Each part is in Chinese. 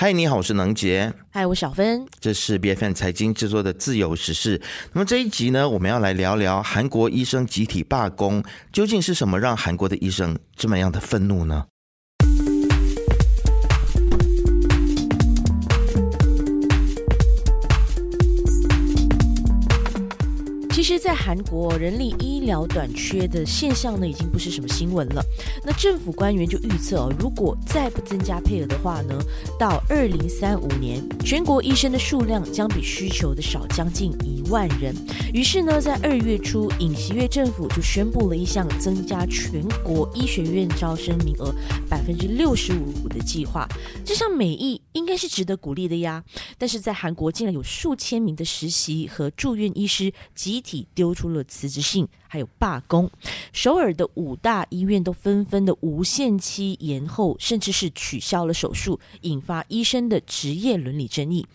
嗨，你好，我是能杰。嗨，我小芬。这是 B F N 财经制作的自由时事。那么这一集呢，我们要来聊聊韩国医生集体罢工，究竟是什么让韩国的医生这么样的愤怒呢？其实，在韩国，人力医疗短缺的现象呢，已经不是什么新闻了。那政府官员就预测哦，如果再不增加配额的话呢，到二零三五年，全国医生的数量将比需求的少将近一万人。于是呢，在二月初，尹锡悦政府就宣布了一项增加全国医学院招生名额百分之六十五的计划。这项美意应该是值得鼓励的呀。但是在韩国，竟然有数千名的实习和住院医师集。体丢出了辞职信，还有罢工。首尔的五大医院都纷纷的无限期延后，甚至是取消了手术，引发医生的职业伦理争议。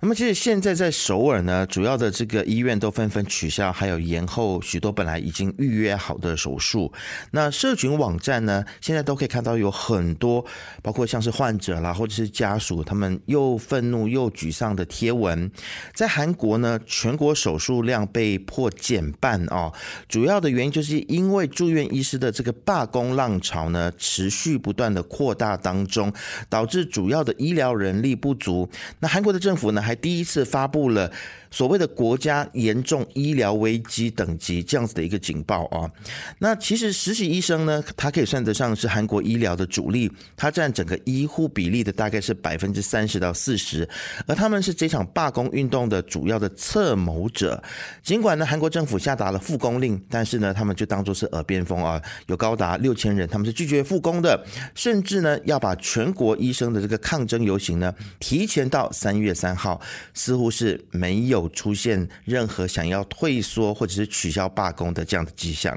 那么，其实现在在首尔呢，主要的这个医院都纷纷取消，还有延后许多本来已经预约好的手术。那社群网站呢，现在都可以看到有很多，包括像是患者啦，或者是家属，他们又愤怒又沮丧的贴文。在韩国呢，全国手术量被迫减半哦，主要的原因就是因为住院医师的这个罢工浪潮呢，持续不断的扩大当中，导致主要的医疗人力不足。那韩国的政府呢？还第一次发布了。所谓的国家严重医疗危机等级这样子的一个警报啊，那其实实习医生呢，他可以算得上是韩国医疗的主力，他占整个医护比例的大概是百分之三十到四十，而他们是这场罢工运动的主要的策谋者。尽管呢，韩国政府下达了复工令，但是呢，他们就当做是耳边风啊，有高达六千人，他们是拒绝复工的，甚至呢，要把全国医生的这个抗争游行呢提前到三月三号，似乎是没有。有出现任何想要退缩或者是取消罢工的这样的迹象。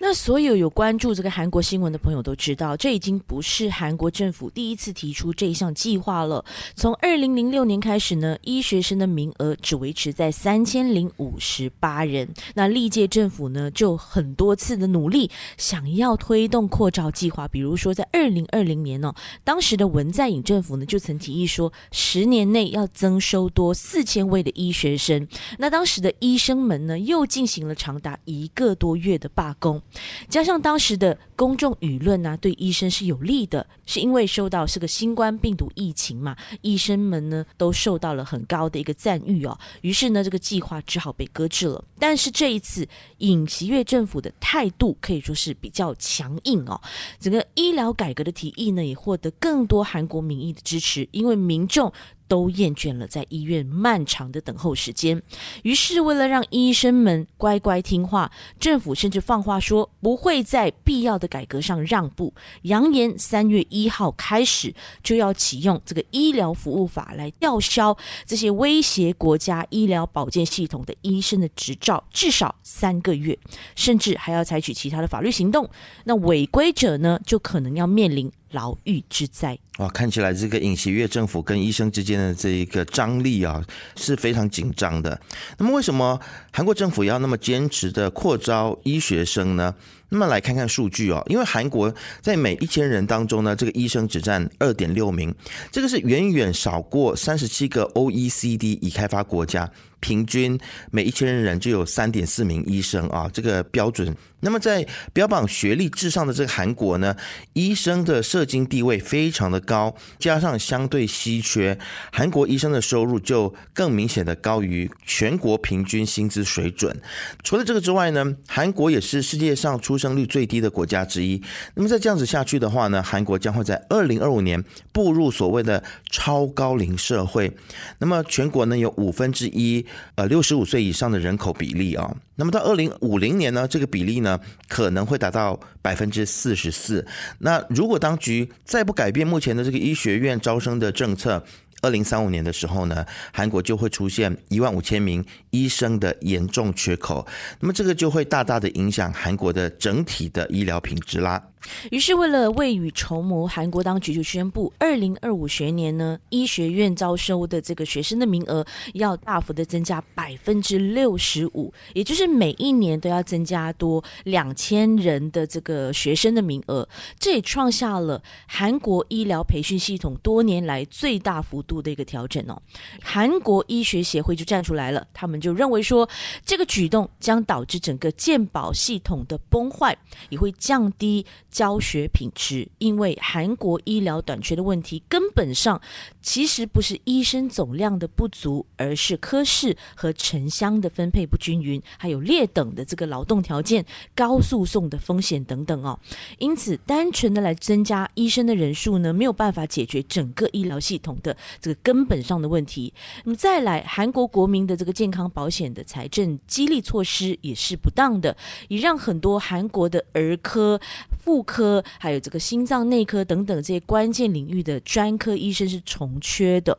那所有有关注这个韩国新闻的朋友都知道，这已经不是韩国政府第一次提出这一项计划了。从二零零六年开始呢，医学生的名额只维持在三千零五十八人。那历届政府呢，就很多次的努力，想要推动扩招计划。比如说在二零二零年呢，当时的文在寅政府呢，就曾提议说，十年内要增收多四千位的医学生。那当时的医生们呢，又进行了长达一个多月的罢工。加上当时的公众舆论呢，对医生是有利的，是因为受到是个新冠病毒疫情嘛，医生们呢都受到了很高的一个赞誉哦。于是呢，这个计划只好被搁置了。但是这一次，尹锡悦政府的态度可以说是比较强硬哦。整个医疗改革的提议呢，也获得更多韩国民意的支持，因为民众。都厌倦了在医院漫长的等候时间，于是为了让医生们乖乖听话，政府甚至放话说不会在必要的改革上让步，扬言三月一一号开始就要启用这个医疗服务法来吊销这些威胁国家医疗保健系统的医生的执照，至少三个月，甚至还要采取其他的法律行动。那违规者呢，就可能要面临。牢狱之灾哇！看起来这个尹锡悦政府跟医生之间的这一个张力啊是非常紧张的。那么，为什么韩国政府要那么坚持的扩招医学生呢？那么来看看数据哦，因为韩国在每一千人当中呢，这个医生只占二点六名，这个是远远少过三十七个 OECD 已开发国家。平均每一千人就有三点四名医生啊，这个标准。那么在标榜学历至上的这个韩国呢，医生的社经地位非常的高，加上相对稀缺，韩国医生的收入就更明显的高于全国平均薪资水准。除了这个之外呢，韩国也是世界上出出生率最低的国家之一。那么再这样子下去的话呢，韩国将会在二零二五年步入所谓的超高龄社会。那么全国呢有五分之一。呃，六十五岁以上的人口比例啊，那么到二零五零年呢，这个比例呢可能会达到百分之四十四。那如果当局再不改变目前的这个医学院招生的政策，二零三五年的时候呢，韩国就会出现一万五千名医生的严重缺口，那么这个就会大大的影响韩国的整体的医疗品质啦。于是，为了未雨绸缪，韩国当局就宣布，二零二五学年呢，医学院招收的这个学生的名额要大幅的增加百分之六十五，也就是每一年都要增加多两千人的这个学生的名额，这也创下了韩国医疗培训系统多年来最大幅度的一个调整哦。韩国医学协会就站出来了，他们就认为说，这个举动将导致整个健保系统的崩坏，也会降低。教学品质，因为韩国医疗短缺的问题，根本上其实不是医生总量的不足，而是科室和城乡的分配不均匀，还有劣等的这个劳动条件、高诉讼的风险等等哦。因此，单纯的来增加医生的人数呢，没有办法解决整个医疗系统的这个根本上的问题。那么再来，韩国国民的这个健康保险的财政激励措施也是不当的，也让很多韩国的儿科、妇科还有这个心脏内科等等这些关键领域的专科医生是重缺的。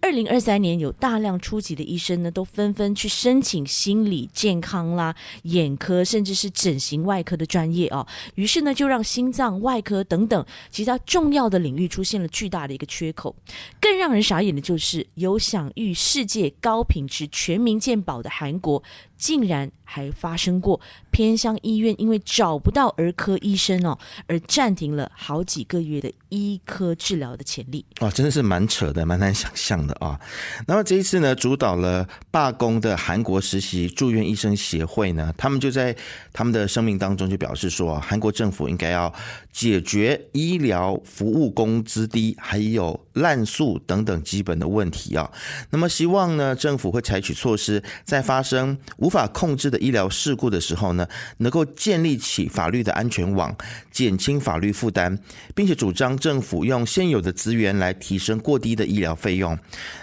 二零二三年有大量初级的医生呢，都纷纷去申请心理健康啦、眼科，甚至是整形外科的专业哦。于是呢，就让心脏外科等等其他重要的领域出现了巨大的一个缺口。更让让人傻眼的就是，有享誉世界高品质全民健保的韩国。竟然还发生过偏乡医院因为找不到儿科医生哦，而暂停了好几个月的医科治疗的潜力。哇，真的是蛮扯的，蛮难想象的啊。那么这一次呢，主导了罢工的韩国实习住院医生协会呢，他们就在他们的声明当中就表示说，韩国政府应该要解决医疗服务工资低，还有滥诉等等基本的问题啊。那么希望呢，政府会采取措施，在发生无无法控制的医疗事故的时候呢，能够建立起法律的安全网，减轻法律负担，并且主张政府用现有的资源来提升过低的医疗费用。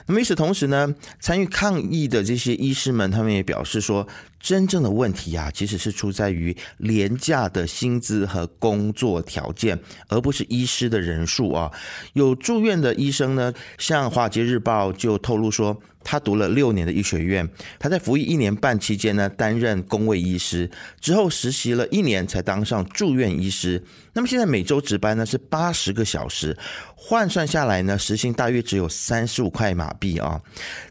那么与此同时呢，参与抗议的这些医师们，他们也表示说，真正的问题啊，其实是出在于廉价的薪资和工作条件，而不是医师的人数啊。有住院的医生呢，像《华尔街日报》就透露说。他读了六年的医学院，他在服役一年半期间呢，担任工位医师，之后实习了一年才当上住院医师。那么现在每周值班呢是八十个小时，换算下来呢，时薪大约只有三十五块马币啊。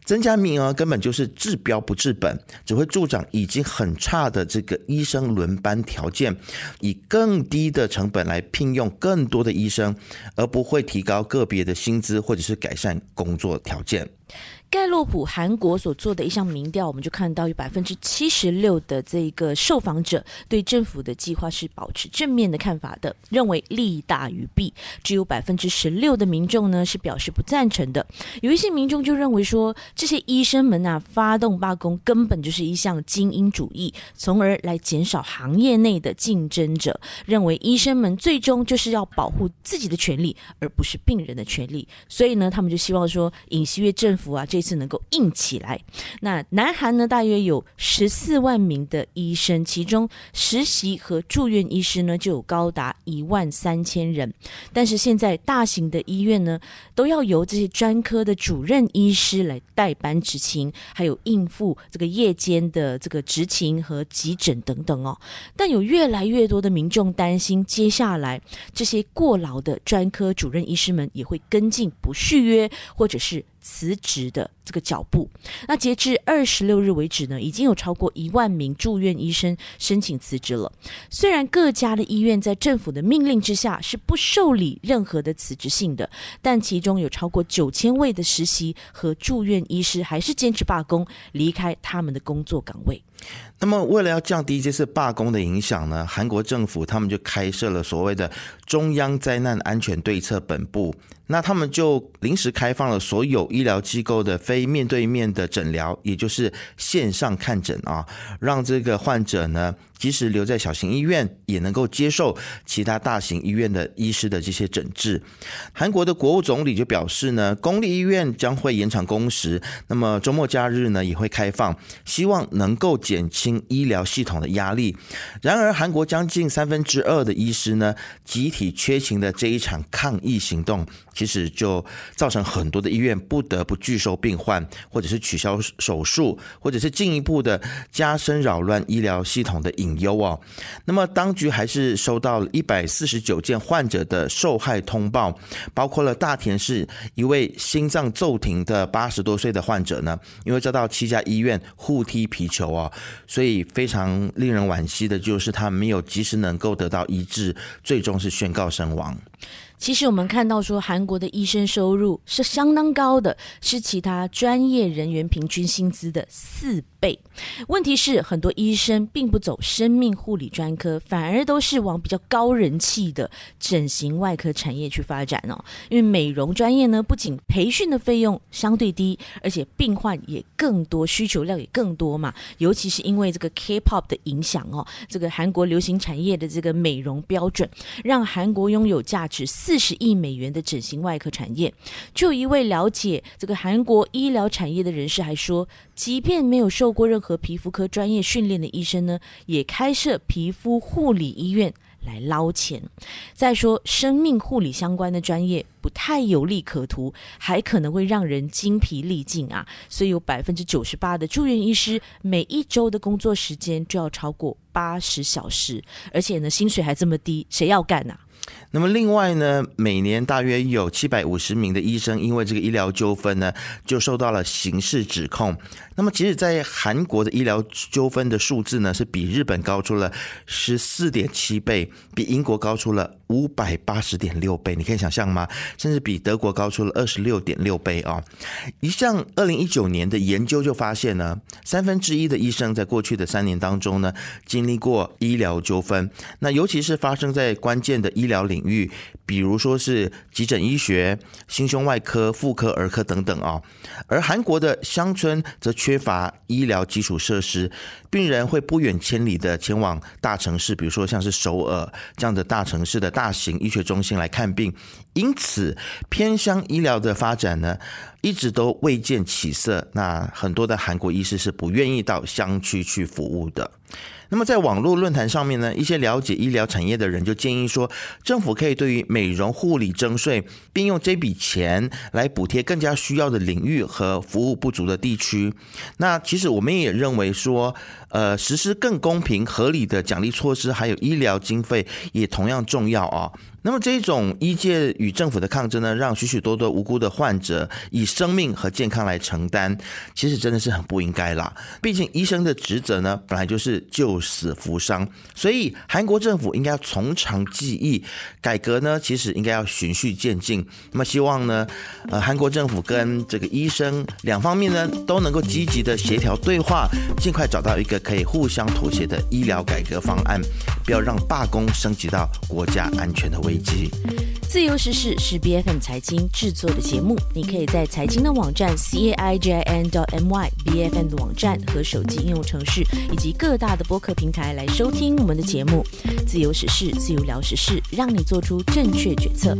增加名额根本就是治标不治本，只会助长已经很差的这个医生轮班条件，以更低的成本来聘用更多的医生，而不会提高个别的薪资或者是改善工作条件。盖洛普韩国所做的一项民调，我们就看到有百分之七十六的这个受访者对政府的计划是保持正面的看法的，认为利大于弊。只有百分之十六的民众呢是表示不赞成的。有一些民众就认为说，这些医生们啊发动罢工根本就是一项精英主义，从而来减少行业内的竞争者。认为医生们最终就是要保护自己的权利，而不是病人的权利。所以呢，他们就希望说，尹锡悦政府啊。这次能够硬起来。那南韩呢，大约有十四万名的医生，其中实习和住院医师呢就有高达一万三千人。但是现在大型的医院呢，都要由这些专科的主任医师来代班执勤，还有应付这个夜间的这个执勤和急诊等等哦。但有越来越多的民众担心，接下来这些过劳的专科主任医师们也会跟进不续约，或者是。辞职的这个脚步，那截至二十六日为止呢，已经有超过一万名住院医生申请辞职了。虽然各家的医院在政府的命令之下是不受理任何的辞职信的，但其中有超过九千位的实习和住院医师还是坚持罢工，离开他们的工作岗位。那么，为了要降低这次罢工的影响呢，韩国政府他们就开设了所谓的中央灾难安全对策本部。那他们就临时开放了所有医疗机构的非面对面的诊疗，也就是线上看诊啊，让这个患者呢。即使留在小型医院，也能够接受其他大型医院的医师的这些诊治。韩国的国务总理就表示呢，公立医院将会延长工时，那么周末假日呢也会开放，希望能够减轻医疗系统的压力。然而，韩国将近三分之二的医师呢，集体缺勤的这一场抗议行动，其实就造成很多的医院不得不拒收病患，或者是取消手术，或者是进一步的加深扰乱医疗系统的隐忧哦。那么，当局还是收到了一百四十九件患者的受害通报，包括了大田市一位心脏骤停的八十多岁的患者呢，因为遭到七家医院互踢皮球哦，所以非常令人惋惜的就是他没有及时能够得到医治，最终是宣告身亡。其实我们看到说，韩国的医生收入是相当高的，是其他专业人员平均薪资的四倍。问题是，很多医生并不走生命护理专科，反而都是往比较高人气的整形外科产业去发展哦。因为美容专业呢，不仅培训的费用相对低，而且病患也更多，需求量也更多嘛。尤其是因为这个 K-pop 的影响哦，这个韩国流行产业的这个美容标准，让韩国拥有价值。四十亿美元的整形外科产业，就一位了解这个韩国医疗产业的人士还说，即便没有受过任何皮肤科专业训练的医生呢，也开设皮肤护理医院来捞钱。再说，生命护理相关的专业不太有利可图，还可能会让人精疲力尽啊。所以有百分之九十八的住院医师每一周的工作时间就要超过八十小时，而且呢，薪水还这么低，谁要干啊？那么另外呢，每年大约有七百五十名的医生因为这个医疗纠纷呢，就受到了刑事指控。那么其实，在韩国的医疗纠纷的数字呢，是比日本高出了十四点七倍，比英国高出了五百八十点六倍。你可以想象吗？甚至比德国高出了二十六点六倍啊！一项二零一九年的研究就发现呢，三分之一的医生在过去的三年当中呢，经历过医疗纠纷。那尤其是发生在关键的医疗领域，比如说是急诊医学、心胸外科、妇科、儿科等等啊。而韩国的乡村则缺乏医疗基础设施，病人会不远千里的前往大城市，比如说像是首尔这样的大城市的大型医学中心来看病。因此，偏乡医疗的发展呢，一直都未见起色。那很多的韩国医师是不愿意到乡区去服务的。那么，在网络论坛上面呢，一些了解医疗产业的人就建议说，政府可以对于美容护理征税，并用这笔钱来补贴更加需要的领域和服务不足的地区。那其实我们也认为说，呃，实施更公平合理的奖励措施，还有医疗经费也同样重要啊。那么这种医界与政府的抗争呢，让许许多多无辜的患者以生命和健康来承担，其实真的是很不应该啦。毕竟医生的职责呢，本来就是救死扶伤，所以韩国政府应该要从长计议，改革呢，其实应该要循序渐进。那么希望呢，呃，韩国政府跟这个医生两方面呢，都能够积极的协调对话，尽快找到一个可以互相妥协的医疗改革方案，不要让罢工升级到国家安全的危。自由时事是 B F M 财经制作的节目，你可以在财经的网站 c a i j i n 点 m y b f m 的网站和手机应用程式以及各大的播客平台来收听我们的节目。自由时事，自由聊时事，让你做出正确决策。